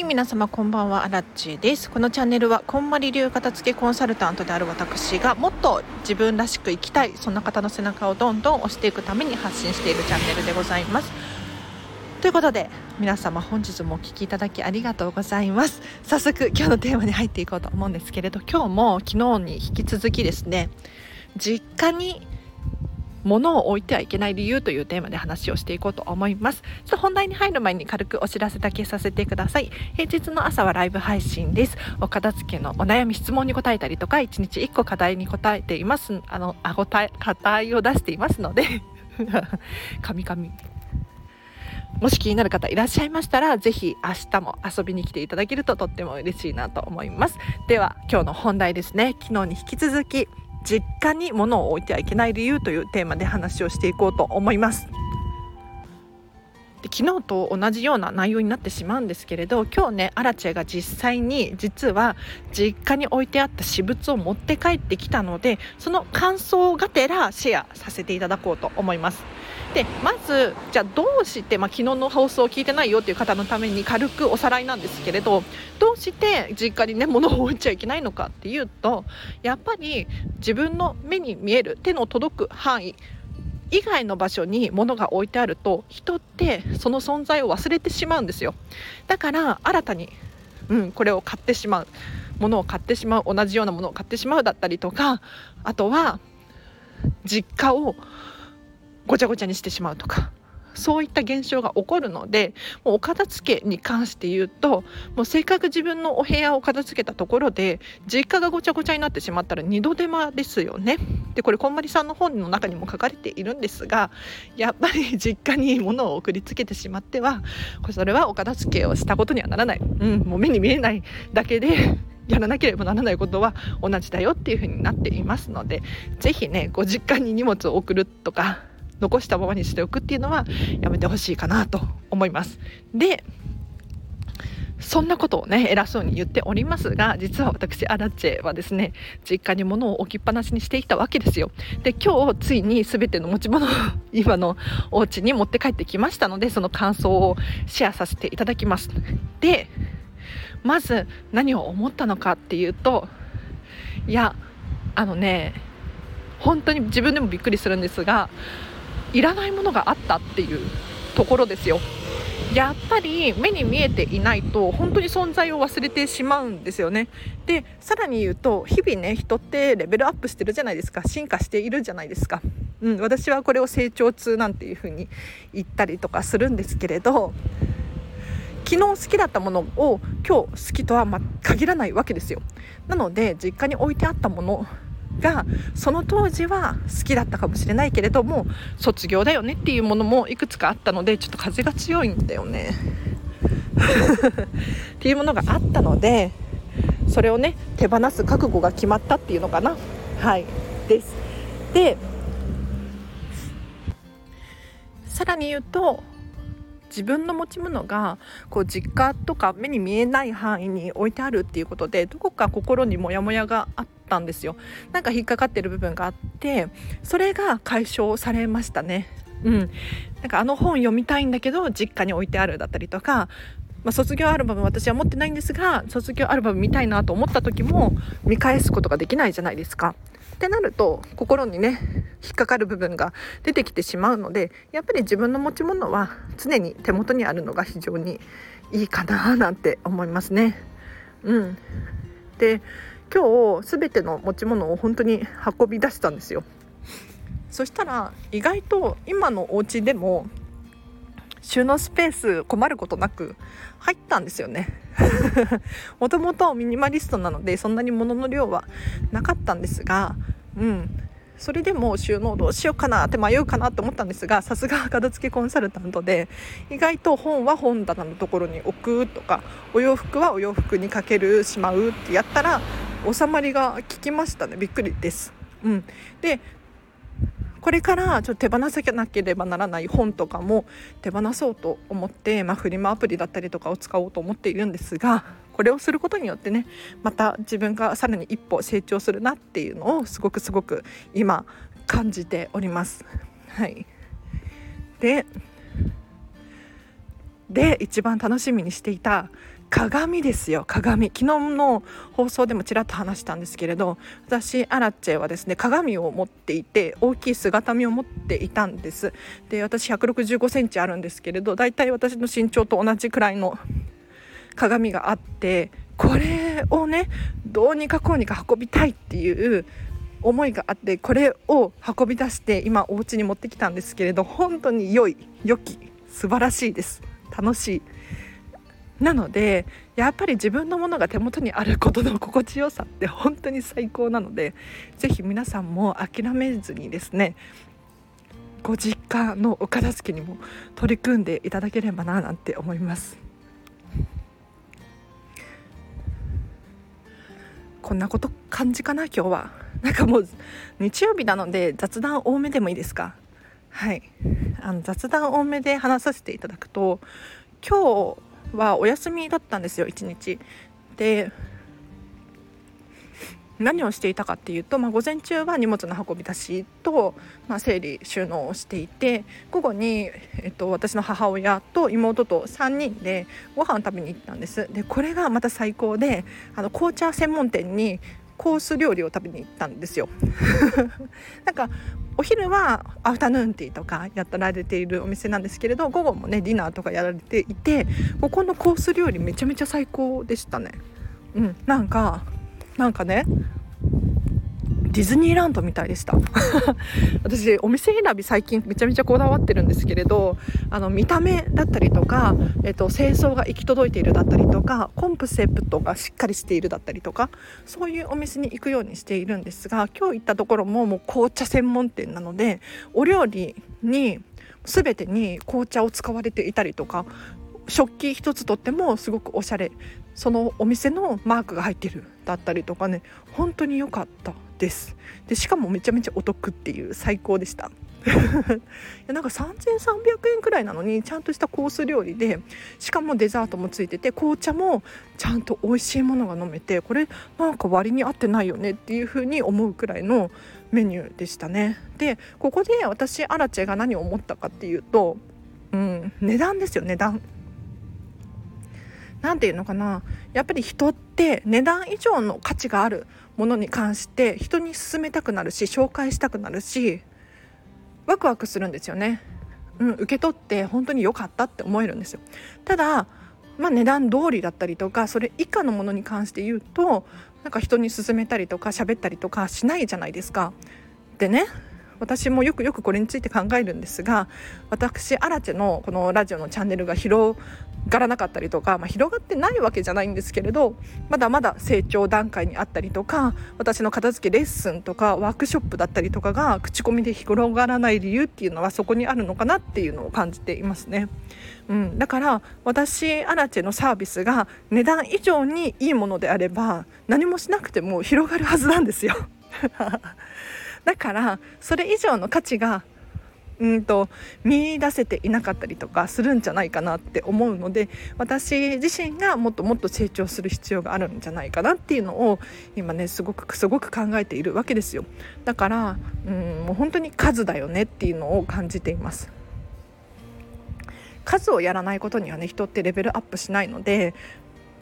はい皆様こんばんは。アラッチです。このチャンネルはこんまり流片付けコンサルタントである私がもっと自分らしく生きたいそんな方の背中をどんどん押していくために発信しているチャンネルでございます。ということで皆様本日もお聴きいただきありがとうございます。早速今日のテーマに入っていこうと思うんですけれど今日も昨日に引き続きですね実家に物を置いてはいけない理由というテーマで話をしていこうと思います。ちょっと本題に入る前に軽くお知らせだけさせてください。平日の朝はライブ配信です。お片付けのお悩み質問に答えたりとか1日1個課題に答えています。あのあごたえ課題を出していますので。カミカミもし気になる方いらっしゃいましたら、ぜひ明日も遊びに来ていただけるととっても嬉しいなと思います。では、今日の本題ですね。昨日に引き続き、実家に物を置いてはいけない理由というテーマで話をしていこうと思います。で昨日と同じような内容になってしまうんですけれど今日ねアラチェが実際に実は実家に置いてあった私物を持って帰ってきたのでその感想がてらシェアさせていただこうと思います。でまずじゃあどうして、まあ、昨日の放送を聞いてないよっていう方のために軽くおさらいなんですけれどどうして実家にね物を置いちゃいけないのかっていうとやっぱり自分の目に見える手の届く範囲以外の場所に物が置いてあると人ってその存在を忘れてしまうんですよ。だから新たに、うん、これを買ってしまう。ものを買ってしまう。同じようなものを買ってしまうだったりとかあとは実家をごちゃごちゃにしてしまうとか。そういった現象が起こるのでもうお片付けに関して言うともうせっかく自分のお部屋を片付けたところで実家がごちゃごちゃになってしまったら二度手間ですよね。でこれこんまりさんの本の中にも書かれているんですがやっぱり 実家に物を送りつけてしまってはそれはお片付けをしたことにはならない、うん、もう目に見えないだけでやらなければならないことは同じだよっていうふうになっていますので是非ねご実家に荷物を送るとか残したままにしておくっていうのはやめてほしいかなと思います。でそんなことをね偉そうに言っておりますが実は私アラチェはですね実家に物を置きっぱなしにしていたわけですよで今日ついに全ての持ち物を 今のお家に持って帰ってきましたのでその感想をシェアさせていただきますでまず何を思ったのかっていうといやあのね本当に自分でもびっくりするんですがいらないものがあったっていうところですよ。やっぱり目に見えていないと本当に存在を忘れてしまうんですよね。でさらに言うと日々ね人ってレベルアップしてるじゃないですか。進化しているじゃないですか、うん、私はこれを成長痛なんていう風に言ったりとかするんですけれど昨日好きだったものを今日好きとはま限らないわけですよ。なので実家に置いてあったものがその当時は好きだったかもしれないけれども卒業だよねっていうものもいくつかあったのでちょっと風が強いんだよね。っていうものがあったのでそれをね手放す覚悟が決まったっていうのかな。はい。です。でさらに言うと自分の持ち物がこう実家とか目に見えない範囲に置いてあるっていうことでどこか心にモヤモヤがあったんですよ。なんか引っかかってる部分があってそれが解消されましたね。うん。なんかあの本読みたいんだけど実家に置いてあるだったりとかまあ、卒業アルバム私は持ってないんですが卒業アルバム見たいなと思った時も見返すことができないじゃないですか。ってなると心にね引っかかる部分が出てきてしまうのでやっぱり自分の持ち物は常に手元にあるのが非常にいいかななんて思いますね。うん、で今日全ての持ち物を本当に運び出したんですよ。そしたら意外と今のお家でも収納スペース困ることなく入ったんですよね。もともとミニマリストなのでそんなに物の量はなかったんですがうん。それでも収納どうしようかなって迷うかなって思ったんですがさすが片付けコンサルタントで意外と本は本棚のところに置くとかお洋服はお洋服にかけるしまうってやったら収まりが効きましたね。びっくりです。うん、でこれからちょっと手放さなければならない本とかも手放そうと思って、まあ、フリマアプリだったりとかを使おうと思っているんですがこれをすることによってねまた自分がさらに一歩成長するなっていうのをすごくすごく今感じております。はい、でで一番楽しみにしていた鏡ですよ。鏡。昨日の放送でもちらっと話したんですけれど私アラチェはですね鏡を持っていて大きい姿見を持っていたんです。で私1 6 5センチあるんですけれどだいたい私の身長と同じくらいの鏡があってこれをねどうにかこうにか運びたいっていう思いがあってこれを運び出して今お家に持ってきたんですけれど本当に良い良き素晴らしいです。楽しい。なのでやっぱり自分のものが手元にあることの心地よさって本当に最高なので是非皆さんも諦めずにですねご実家のお片付けにも取り組んでいただければななんて思います。こんなこと感じかな今日は。なんかもう日曜日なので雑談多めでもいいですか？はい。あの雑談多めで話させていただくと今日はお休みだったんですよ1日。で何をしていたかっていうと、まあ、午前中は荷物の運び出しと、まあ、整理収納をしていて午後に、えっと、私の母親と妹と3人でご飯を食べに行ったんです。でこれがまた最高であの紅茶専門店にコース料理を食べに行ったんですよ。なんかお昼はアフタヌーンティーとかやられているお店なんですけれど午後もねディナーとかやられていてここのコース料理めちゃめちゃ最高でしたね。うんなんかなんかねディズニーランドみたいでした。私お店選び最近めちゃめちゃこだわってるんですけれどあの見た目だったりとか、えっと、清掃が行き届いているだったりとかコンプセプトがしっかりしているだったりとかそういうお店に行くようにしているんですが今日行ったところももう紅茶専門店なのでお料理に全てに紅茶を使われていたりとか食器一つとってもすごくおしゃれ。そのお店のマークが入ってるだったりとかね本当に良かった。です。でしかもめちゃめちゃお得っていう最高でした。いやなんか3300円くらいなのにちゃんとしたコース料理でしかもデザートもついてて紅茶もちゃんと美味しいものが飲めてこれなんか割に合ってないよねっていう風に思うくらいのメニューでしたね。でここで私アラチェが何を思ったかっていうと、うん、値段ですよ値段。何て言うのかな。やっぱり人って値段以上の価値があるものに関して人に勧めたくなるし紹介したくなるしワクワクするんですよね。うん、受け取って本当に良かったって思えるんですよ。ただまあ、値段通りだったりとかそれ以下のものに関して言うとなんか人に勧めたりとか喋ったりとかしないじゃないですか。でね私もよくよくこれについて考えるんですが私アラチェのこのラジオのチャンネルが広がらなかったりとか、まあ、広がってないわけじゃないんですけれどまだまだ成長段階にあったりとか私の片付けレッスンとかワークショップだったりとかが口コミで広がらない理由っていうのはそこにあるのかなっていうのを感じていますね。うん、だから私アラチェのサービスが値段以上にいいものであれば何もしなくても広がるはずなんですよ。だからそれ以上の価値がうんと見出せていなかったりとかするんじゃないかなって思うので私自身がもっともっと成長する必要があるんじゃないかなっていうのを今ねすごくすごく考えているわけですよ。だからうんもう本当に数だよねっていうのを感じています。数をやらないことにはね人ってレベルアップしないので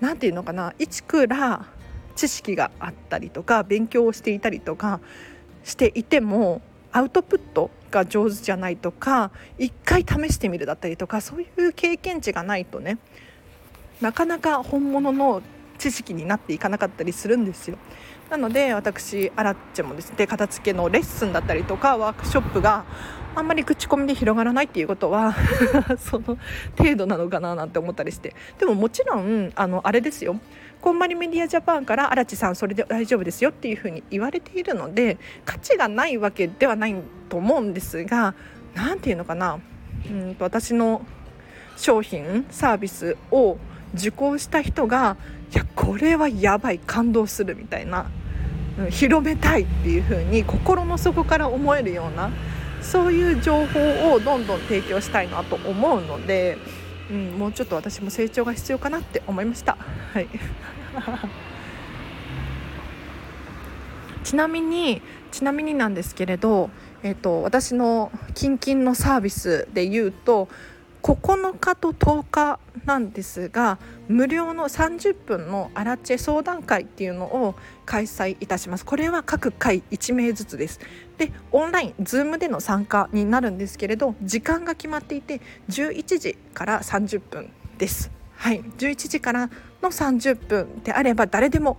何て言うのかな一から知識があったりとか勉強をしていたりとかしていてもアウトプットが上手じゃないとか一回試してみるだったりとかそういう経験値がないとねなかなか本物の知識になっていかなかったりするんですよ。なので私アラッチェもですね片付けのレッスンだったりとかワークショップがあんまり口コミで広がらないっていうことは その程度なのかななんて思ったりしてでももちろんあのあれですよこんまりメディアジャパンから荒地さんそれで大丈夫ですよっていうふうに言われているので価値がないわけではないと思うんですが何て言うのかなうんと私の商品サービスを受講した人がいやこれはやばい感動するみたいな、うん、広めたいっていう風に心の底から思えるようなそういう情報をどんどん提供したいなと思うので。うん、もうちょっと私も成長が必要かなって思いました。はい ちなみにちなみになんですけれど、えーと、私の近々のサービスで言うと9日と10日なんですが無料の30分のアラチェ相談会っていうのを開催いたします。これは各回1名ずつです。でオンライン Zoom での参加になるんですけれど時間が決まっていて11時から30分です。はい11時からの30分であれば誰でも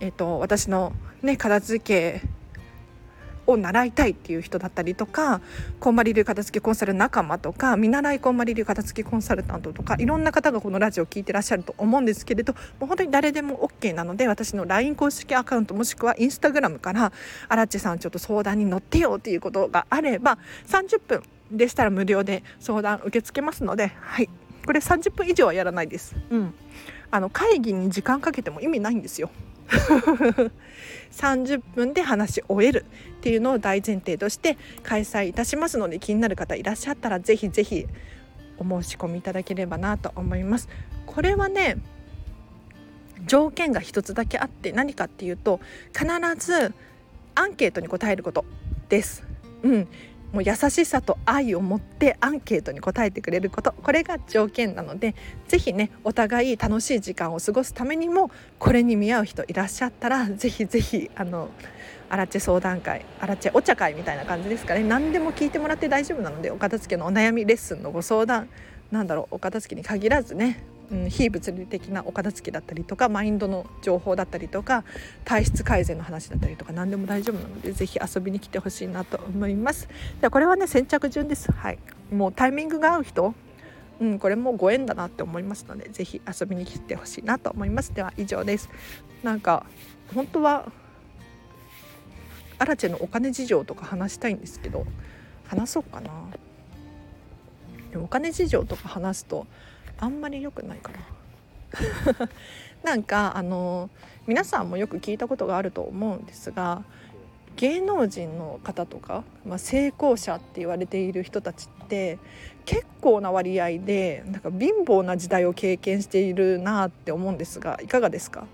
え、ー、と私のね片付けを習いたいっていう人だったりとかこんまり流片付けコンサル仲間とか見習いこんまり流片付けコンサルタントとかいろんな方がこのラジオを聴いてらっしゃると思うんですけれどもう本当に誰でも OK なので私の LINE 公式アカウントもしくは Instagram から「荒地さんちょっと相談に乗ってよ」っていうことがあれば30分でしたら無料で相談受け付けますのではいこれ30分以上はやらないです。うんあの会議に時間かけても意味ないんですよ。30分で話し終えるっていうのを大前提として開催いたしますので気になる方いらっしゃったらぜひぜひお申し込みいただければなと思います。これはね条件が一つだけあって何かっていうと必ずアンケートに答えることです。うん、もう優しさと愛を持ってアンケートに答えてくれることこれが条件なので是非ねお互い楽しい時間を過ごすためにもこれに見合う人いらっしゃったら是非是非あのアラチェ相談会アラチェお茶会みたいな感じですかね。何でも聞いてもらって大丈夫なのでお片付けのお悩みレッスンのご相談なんだろうお片付けに限らずねうん、非物理的なお片付けだったりとかマインドの情報だったりとか体質改善の話だったりとか何でも大丈夫なのでぜひ遊びに来てほしいなと思います。でこれはね先着順です。はい。もうタイミングが合う人うん、これもご縁だなって思いますのでぜひ遊びに来てほしいなと思います。では以上です。なんか本当はアラチェのお金事情とか話したいんですけど話そうかな。でもお金事情とか話すとあんまり良くないかな なんかあの皆さんもよく聞いたことがあると思うんですが芸能人の方とか、まあ、成功者って言われている人たちって結構な割合でなんか貧乏な時代を経験しているなって思うんですがいかがですか？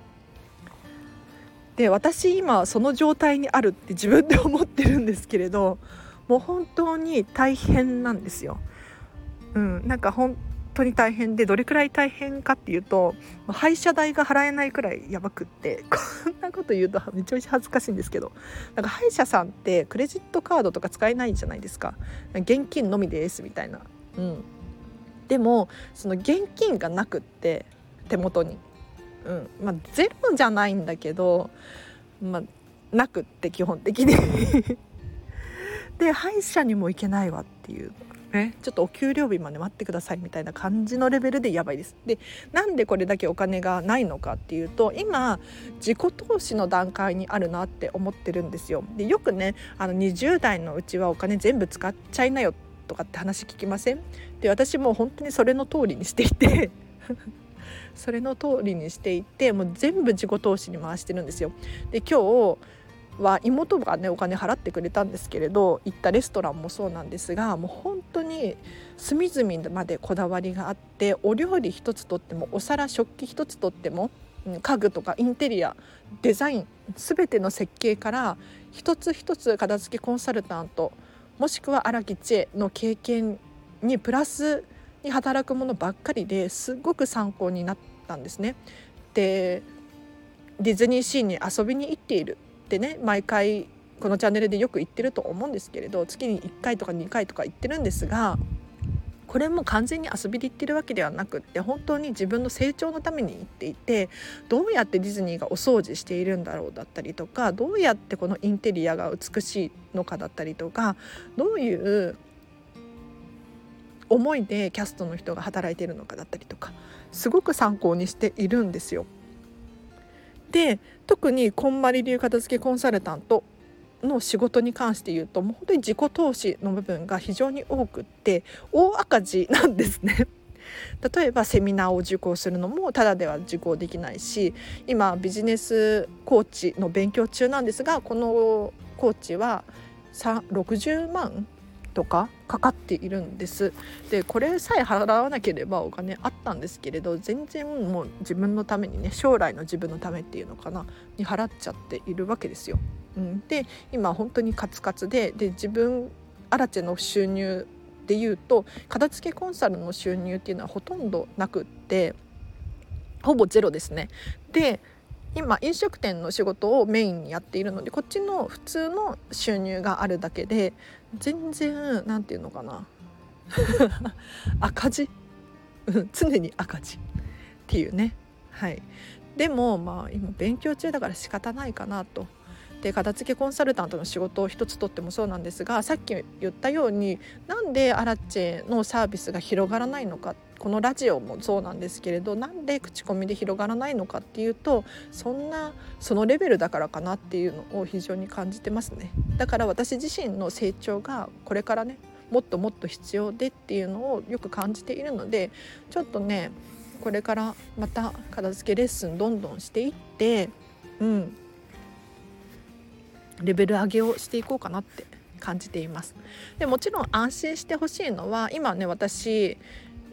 で私今その状態にあるって自分で思ってるんですけれどもう本当に大変なんですよ。うん、なんか本当に大変でどれくらい大変かっていうと廃車代が払えないくらいやばくって こんなこと言うとめちゃめちゃ恥ずかしいんですけどなんか歯医者さんってクレジットカードとか使えないじゃないですか現金のみですみたいな。うん、でもその現金がなくって手元に、うん。まあ、ゼロじゃないんだけど、まあ、なくって基本的に。で歯医者にも行けないわっていう。ね、ちょっとお給料日まで待ってくださいみたいな感じのレベルでやばいです。でなんでこれだけお金がないのかっていうと今自己投資の段階にあるなって思ってるんですよ。でよくねあの20代のうちはお金全部使っちゃいなよとかって話聞きません？で私も本当にそれの通りにしていて それの通りにしていてもう全部自己投資に回してるんですよ。で今日は妹がねお金払ってくれたんですけれど行ったレストランもそうなんですがもう本当に隅々までこだわりがあってお料理一つとってもお皿食器一つとっても家具とかインテリアデザイン全ての設計から一つ一つ片付けコンサルタントもしくは荒木千恵の経験にプラスに働くものばっかりですごく参考になったんですね。でディズニーシーに遊びに行っているってね毎回このチャンネルでよく言ってると思うんですけれど月に1回とか2回とか言ってるんですがこれも完全に遊びで言ってるわけではなくって本当に自分の成長のために言っていてどうやってディズニーがお掃除しているんだろうだったりとかどうやってこのインテリアが美しいのかだったりとかどういう思いでキャストの人が働いているのかだったりとかすごく参考にしているんですよ。で特にこんまり流片付けコンサルタントの仕事に関して言うともう本当に自己投資の部分が非常に多くって大赤字なんですね。例えばセミナーを受講するのもただでは受講できないし今ビジネスコーチの勉強中なんですがこのコーチは60万とかかかっているんですでこれさえ払わなければお金あったんですけれど全然もう自分のためにね将来の自分のためっていうのかなに払っちゃっているわけですよ。うん、で今本当にカツカツでで自分アラチェの収入でいうと片付けコンサルの収入っていうのはほとんどなくってほぼゼロですね。で今飲食店の仕事をメインにやっているのでこっちの普通の収入があるだけで全然何て言うのかな。赤字？常に赤字。っていうね。はい。でもまあ今勉強中だから仕方ないかなと。で片付けコンサルタントの仕事を一つとってもそうなんですがさっき言ったようになんでアラッチェのサービスが広がらないのかっこのラジオもそうなんですけれどなんで口コミで広がらないのかっていうとそんなそのレベルだからかなっていうのを非常に感じてますね。だから私自身の成長がこれからねもっともっと必要でっていうのをよく感じているのでちょっとねこれからまた片付けレッスンどんどんしていってうん。レベル上げをしていこうかなって感じています。でもちろん安心してほしいのは今ね私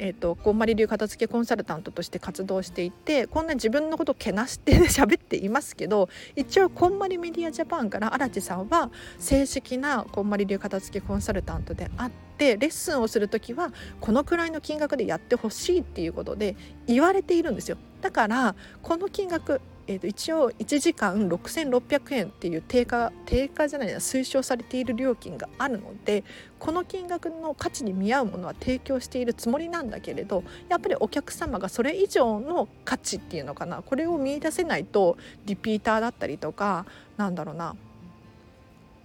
えーと、こんまり流片付けコンサルタントとして活動していてこんな自分のことをけなして 喋っていますけど一応こんまりメディアジャパンから荒地さんは正式なこんまり流片付けコンサルタントであってレッスンをする時はこのくらいの金額でやってほしいっていうことで言われているんですよ。だからこの金額えー、と一応1時間6600円っていう定価定価じゃないな推奨されている料金があるのでこの金額の価値に見合うものは提供しているつもりなんだけれどやっぱりお客様がそれ以上の価値っていうのかなこれを見いだせないとリピーターだったりとかなんだろうな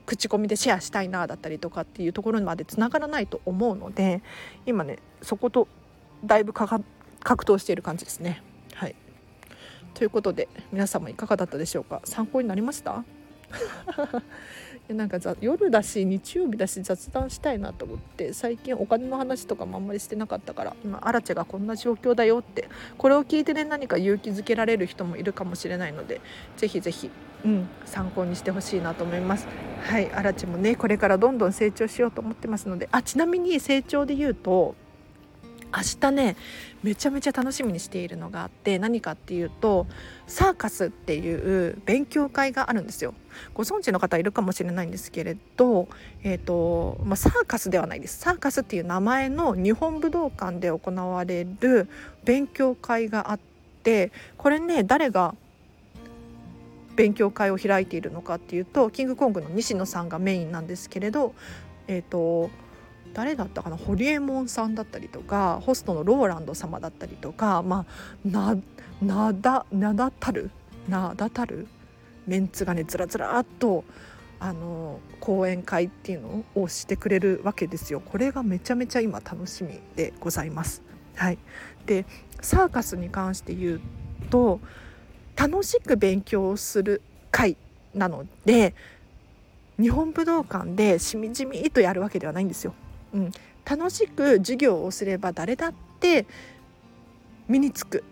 口コミでシェアしたいなだったりとかっていうところまでつながらないと思うので今ねそことだいぶ格闘している感じですね。はいということで皆様いかがだったでしょうか？参考になりました？なんか夜だし日曜日だし雑談したいなと思って最近お金の話とかもあんまりしてなかったから今アラチェがこんな状況だよってこれを聞いてね何か勇気づけられる人もいるかもしれないのでぜひぜひ、うん、参考にしてほしいなと思います。はいアラチェもねこれからどんどん成長しようと思ってますのであちなみに成長で言うと明日ねめちゃめちゃ楽しみにしているのがあって何かっていうとサーカスっていう勉強会があるんですよ。ご存知の方いるかもしれないんですけれど、えーとまあ、サーカスではないです。サーカスっていう名前の日本武道館で行われる勉強会があってこれね誰が勉強会を開いているのかっていうとキングコングの西野さんがメインなんですけれどえっ、ー、と誰だったかな？ホリエモンさんだったりとかホストのローランド様だったりとかまあな名だ名だたる？名だたる？メンツがねずらずらっとあの講演会っていうのをしてくれるわけですよ。これがめちゃめちゃ今楽しみでございます。はい、でサーカスに関して言うと楽しく勉強する会なので日本武道館でしみじみとやるわけではないんですよ。うん、楽しく授業をすれば誰だって身につく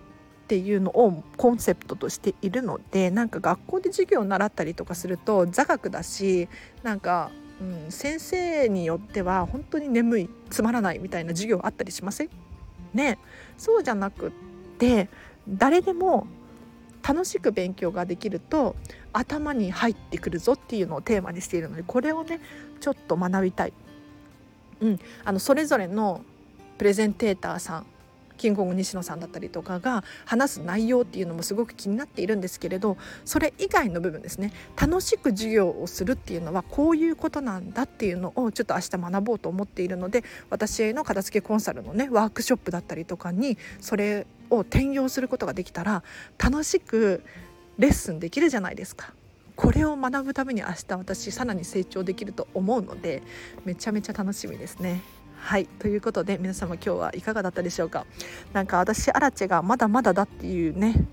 っていうのをコンセプトとしているのでなんか学校で授業を習ったりとかすると座学だしなんか、うん、先生によっては本当に眠いつまらないみたいな授業あったりしません？ね。そうじゃなくって誰でも楽しく勉強ができると頭に入ってくるぞっていうのをテーマにしているのでこれをねちょっと学びたい。うん、あのそれぞれのプレゼンテーターさんキングコング西野さんだったりとかが話す内容っていうのもすごく気になっているんですけれどそれ以外の部分ですね楽しく授業をするっていうのはこういうことなんだっていうのをちょっと明日学ぼうと思っているので私への片付けコンサルのねワークショップだったりとかにそれを転用することができたら楽しくレッスンできるじゃないですか。これを学ぶために明日私さらに成長できると思うのでめちゃめちゃ楽しみですね。はいということで皆様今日はいかがだったでしょうか？なんか私アラチェがまだまだだっていうね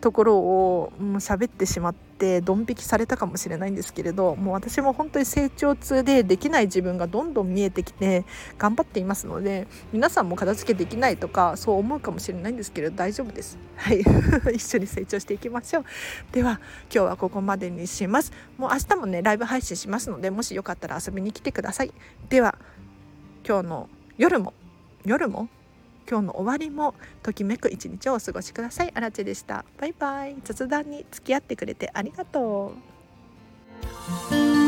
ところをもう喋ってしまってドン引きされたかもしれないんですけれどもう私も本当に成長痛でできない自分がどんどん見えてきて頑張っていますので皆さんも片付けできないとかそう思うかもしれないんですけれど大丈夫です。はい。一緒に成長していきましょう。では今日はここまでにします。もう明日もねライブ配信しますのでもしよかったら遊びに来てください。では今日の夜も夜も今日の終わりもときめく一日をお過ごしください。あらでした。バイバイ。雑談に付き合ってくれてありがとう。